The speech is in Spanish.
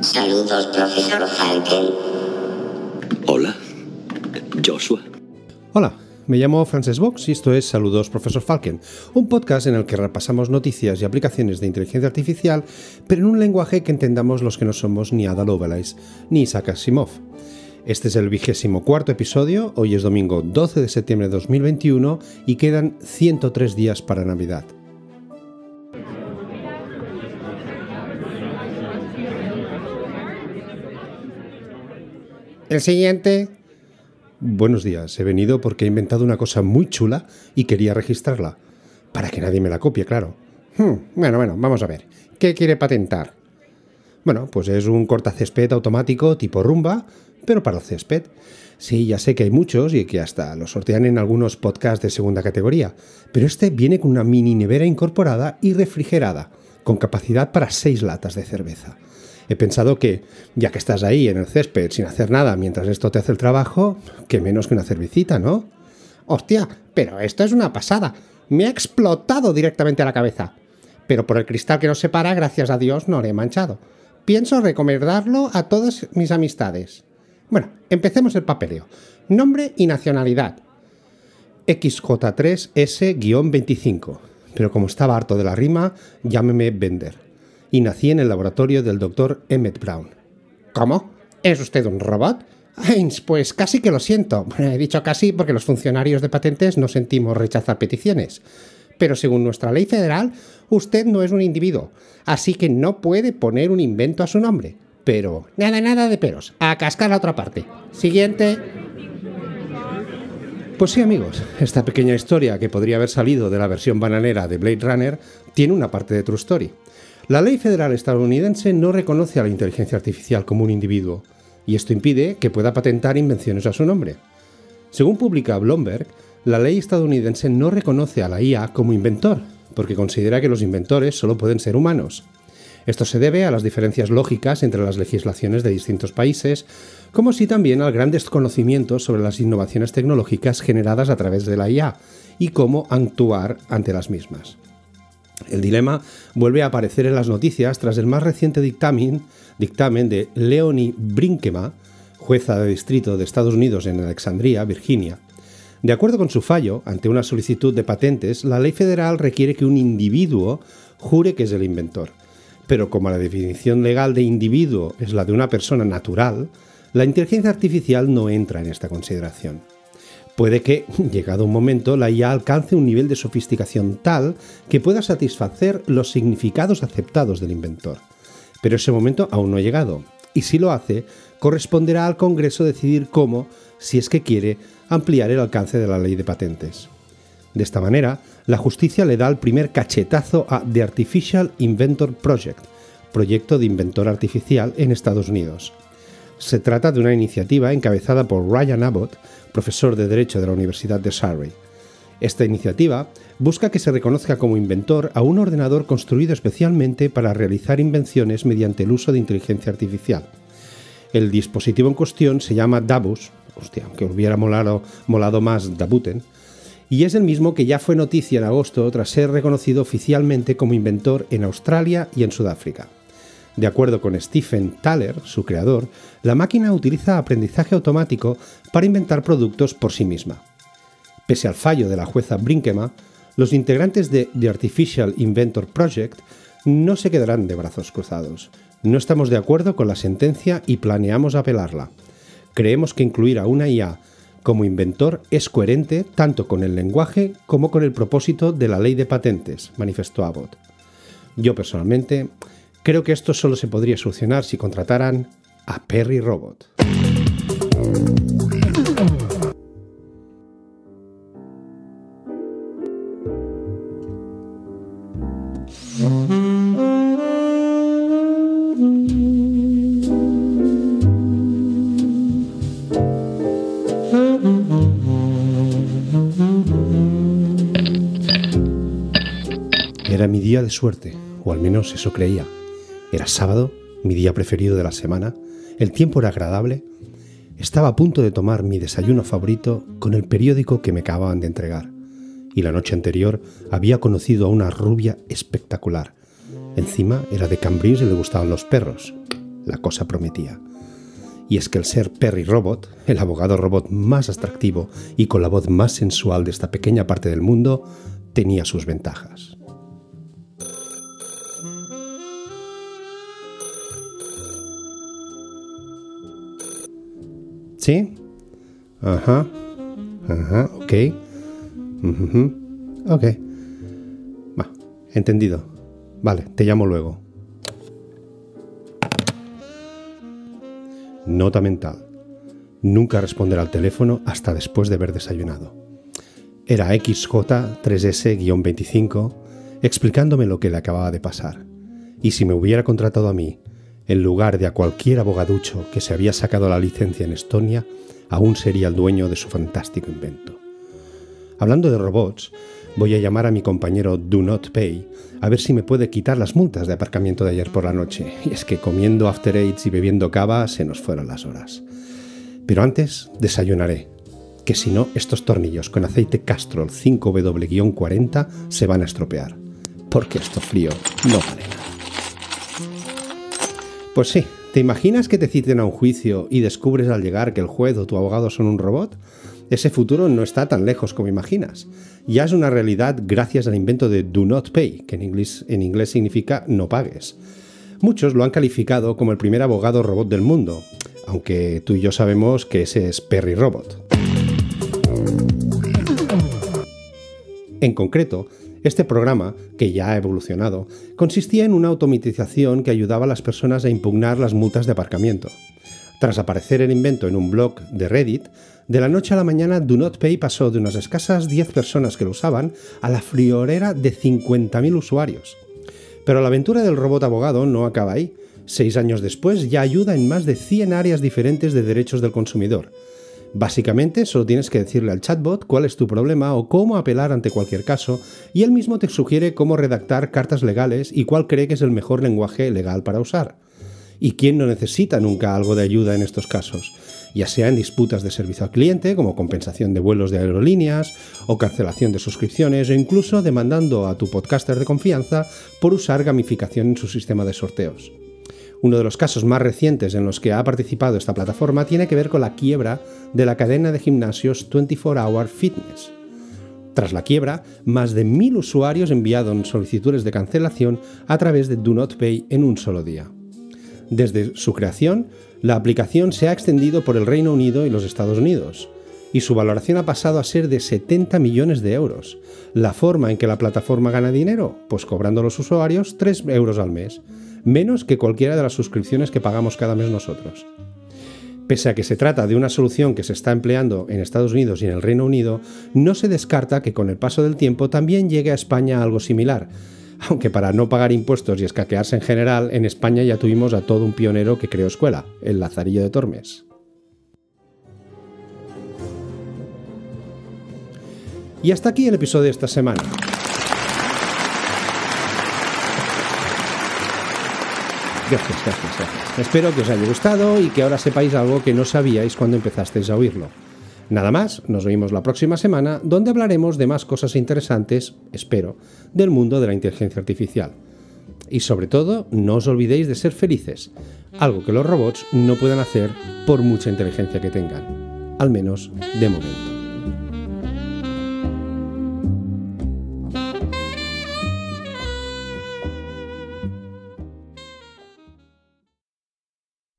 Saludos, profesor Falken. Hola, Joshua. Hola, me llamo Frances Box y esto es Saludos Profesor Falken, un podcast en el que repasamos noticias y aplicaciones de inteligencia artificial, pero en un lenguaje que entendamos los que no somos ni Ada Lovelace ni Isaac Asimov. Este es el vigésimo cuarto episodio, hoy es domingo 12 de septiembre de 2021 y quedan 103 días para Navidad. El siguiente. Buenos días, he venido porque he inventado una cosa muy chula y quería registrarla. Para que nadie me la copie, claro. Hmm, bueno, bueno, vamos a ver. ¿Qué quiere patentar? Bueno, pues es un cortacésped automático tipo rumba, pero para el césped. Sí, ya sé que hay muchos y que hasta lo sortean en algunos podcasts de segunda categoría, pero este viene con una mini nevera incorporada y refrigerada, con capacidad para 6 latas de cerveza. He pensado que, ya que estás ahí en el césped sin hacer nada mientras esto te hace el trabajo, que menos que una cervecita, ¿no? Hostia, pero esto es una pasada. Me ha explotado directamente a la cabeza. Pero por el cristal que nos separa, gracias a Dios, no le he manchado. Pienso recomendarlo a todas mis amistades. Bueno, empecemos el papeleo. Nombre y nacionalidad. XJ3S-25. Pero como estaba harto de la rima, llámeme Bender y nací en el laboratorio del doctor Emmett Brown. ¿Cómo? ¿Es usted un robot? pues casi que lo siento. he dicho casi porque los funcionarios de patentes no sentimos rechazar peticiones. Pero según nuestra ley federal, usted no es un individuo, así que no puede poner un invento a su nombre. Pero nada, nada de peros. A cascar la otra parte. Siguiente. Pues sí, amigos, esta pequeña historia que podría haber salido de la versión bananera de Blade Runner tiene una parte de True Story. La ley federal estadounidense no reconoce a la inteligencia artificial como un individuo, y esto impide que pueda patentar invenciones a su nombre. Según publica Bloomberg, la ley estadounidense no reconoce a la IA como inventor, porque considera que los inventores solo pueden ser humanos. Esto se debe a las diferencias lógicas entre las legislaciones de distintos países, como sí también al gran desconocimiento sobre las innovaciones tecnológicas generadas a través de la IA y cómo actuar ante las mismas. El dilema vuelve a aparecer en las noticias tras el más reciente dictamen, de Leonie Brinkema, jueza de distrito de Estados Unidos en Alexandria, Virginia. De acuerdo con su fallo, ante una solicitud de patentes, la ley federal requiere que un individuo jure que es el inventor. Pero como la definición legal de individuo es la de una persona natural, la inteligencia artificial no entra en esta consideración. Puede que, llegado un momento, la IA alcance un nivel de sofisticación tal que pueda satisfacer los significados aceptados del inventor. Pero ese momento aún no ha llegado, y si lo hace, corresponderá al Congreso decidir cómo, si es que quiere, ampliar el alcance de la ley de patentes. De esta manera, la justicia le da el primer cachetazo a The Artificial Inventor Project, proyecto de inventor artificial en Estados Unidos. Se trata de una iniciativa encabezada por Ryan Abbott, profesor de Derecho de la Universidad de Surrey. Esta iniciativa busca que se reconozca como inventor a un ordenador construido especialmente para realizar invenciones mediante el uso de inteligencia artificial. El dispositivo en cuestión se llama Dabus, hostia, aunque hubiera molado, molado más Dabuten, y es el mismo que ya fue noticia en agosto tras ser reconocido oficialmente como inventor en Australia y en Sudáfrica. De acuerdo con Stephen Thaler, su creador, la máquina utiliza aprendizaje automático para inventar productos por sí misma. Pese al fallo de la jueza Brinkema, los integrantes de The Artificial Inventor Project no se quedarán de brazos cruzados. No estamos de acuerdo con la sentencia y planeamos apelarla. Creemos que incluir a una IA como inventor es coherente tanto con el lenguaje como con el propósito de la ley de patentes, manifestó Abbott. Yo personalmente Creo que esto solo se podría solucionar si contrataran a Perry Robot. Era mi día de suerte, o al menos eso creía. Era sábado, mi día preferido de la semana, el tiempo era agradable. Estaba a punto de tomar mi desayuno favorito con el periódico que me acababan de entregar. Y la noche anterior había conocido a una rubia espectacular. Encima era de Cambridge y le gustaban los perros. la cosa prometía. Y es que el ser Perry Robot, el abogado robot más atractivo y con la voz más sensual de esta pequeña parte del mundo, tenía sus ventajas. ¿Sí? Ajá. Ajá, ok. Ok. Va, entendido. Vale, te llamo luego. Nota mental. Nunca responder al teléfono hasta después de haber desayunado. Era XJ3S-25 explicándome lo que le acababa de pasar. Y si me hubiera contratado a mí, en lugar de a cualquier abogaducho que se había sacado la licencia en Estonia, aún sería el dueño de su fantástico invento. Hablando de robots, voy a llamar a mi compañero Do Not Pay a ver si me puede quitar las multas de aparcamiento de ayer por la noche. Y es que comiendo After Eights y bebiendo cava se nos fueron las horas. Pero antes desayunaré, que si no, estos tornillos con aceite Castrol 5W-40 se van a estropear. Porque esto frío no vale. Pues sí, ¿te imaginas que te citen a un juicio y descubres al llegar que el juez o tu abogado son un robot? Ese futuro no está tan lejos como imaginas. Ya es una realidad gracias al invento de do not pay, que en inglés, significa no pagues. Muchos lo han calificado como el primer abogado robot del mundo, aunque tú y yo sabemos que ese es Perry Robot. En concreto, este programa, que ya ha evolucionado, consistía en una automatización que ayudaba a las personas a impugnar las multas de aparcamiento. Tras aparecer el invento en un blog de Reddit, de la noche a la mañana Do Not Pay pasó de unas escasas 10 personas que lo usaban a la friolera de 50.000 usuarios. Pero la aventura del robot abogado no acaba ahí. Seis años después ya ayuda en más de 100 áreas diferentes de derechos del consumidor. Básicamente solo tienes que decirle al chatbot cuál es tu problema o cómo apelar ante cualquier caso, y él mismo te sugiere cómo redactar cartas legales y cuál cree que es el mejor lenguaje legal para usar. ¿Y quién no necesita nunca algo de ayuda en estos casos? Ya sea en disputas de servicio al cliente, como compensación de vuelos de aerolíneas, o cancelación de suscripciones, o incluso demandando a tu podcaster de confianza por usar gamificación en su sistema de sorteos. Uno de los casos más recientes en los que ha participado esta plataforma tiene que ver con la quiebra de la cadena de gimnasios 24 Hour Fitness. Tras la quiebra, más de mil usuarios enviaron solicitudes de cancelación a través de Do Not Pay en un solo día. Desde su creación, la aplicación se ha extendido por el Reino Unido y los Estados Unidos, y su valoración ha pasado a ser de 70 millones de euros. ¿La forma en que la plataforma gana dinero? Pues cobrando a los usuarios 3 euros al mes, menos que cualquiera de las suscripciones que pagamos cada mes nosotros. Pese a que se trata de una solución que se está empleando en Estados Unidos y en el Reino Unido, no se descarta que con el paso del tiempo también llegue a España algo similar, aunque para no pagar impuestos y escaquearse en general, en España ya tuvimos a todo un pionero que creó escuela, el Lazarillo de Tormes. Y hasta aquí el episodio de esta semana. Gracias, gracias, gracias. Espero que os haya gustado y que ahora sepáis algo que no sabíais cuando empezasteis a oírlo. Nada más, nos vemos la próxima semana donde hablaremos de más cosas interesantes, espero, del mundo de la inteligencia artificial. Y sobre todo, no os olvidéis de ser felices, algo que los robots no puedan hacer por mucha inteligencia que tengan, al menos de momento.